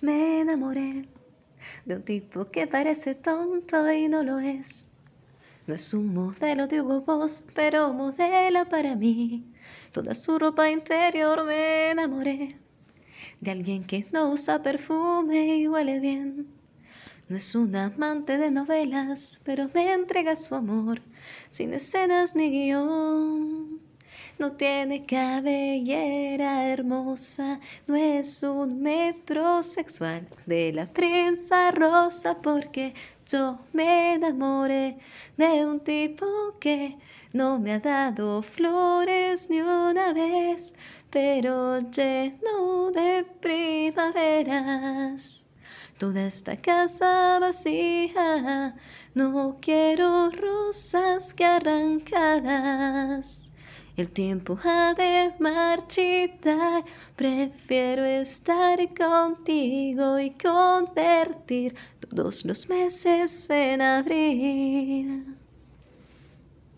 me enamoré de un tipo que parece tonto y no lo es. No es un modelo de Hugo Boss, pero modela para mí. Toda su ropa interior me enamoré de alguien que no usa perfume y huele bien. No es un amante de novelas, pero me entrega su amor sin escenas ni guion. No tiene cabellera hermosa, no es un metrosexual de la prensa rosa porque yo me enamoré de un tipo que no me ha dado flores ni una vez, pero lleno de primaveras. Toda esta casa vacía, no quiero rosas que arrancadas. El tiempo ha de marchitar, prefiero estar contigo y convertir todos los meses en abril.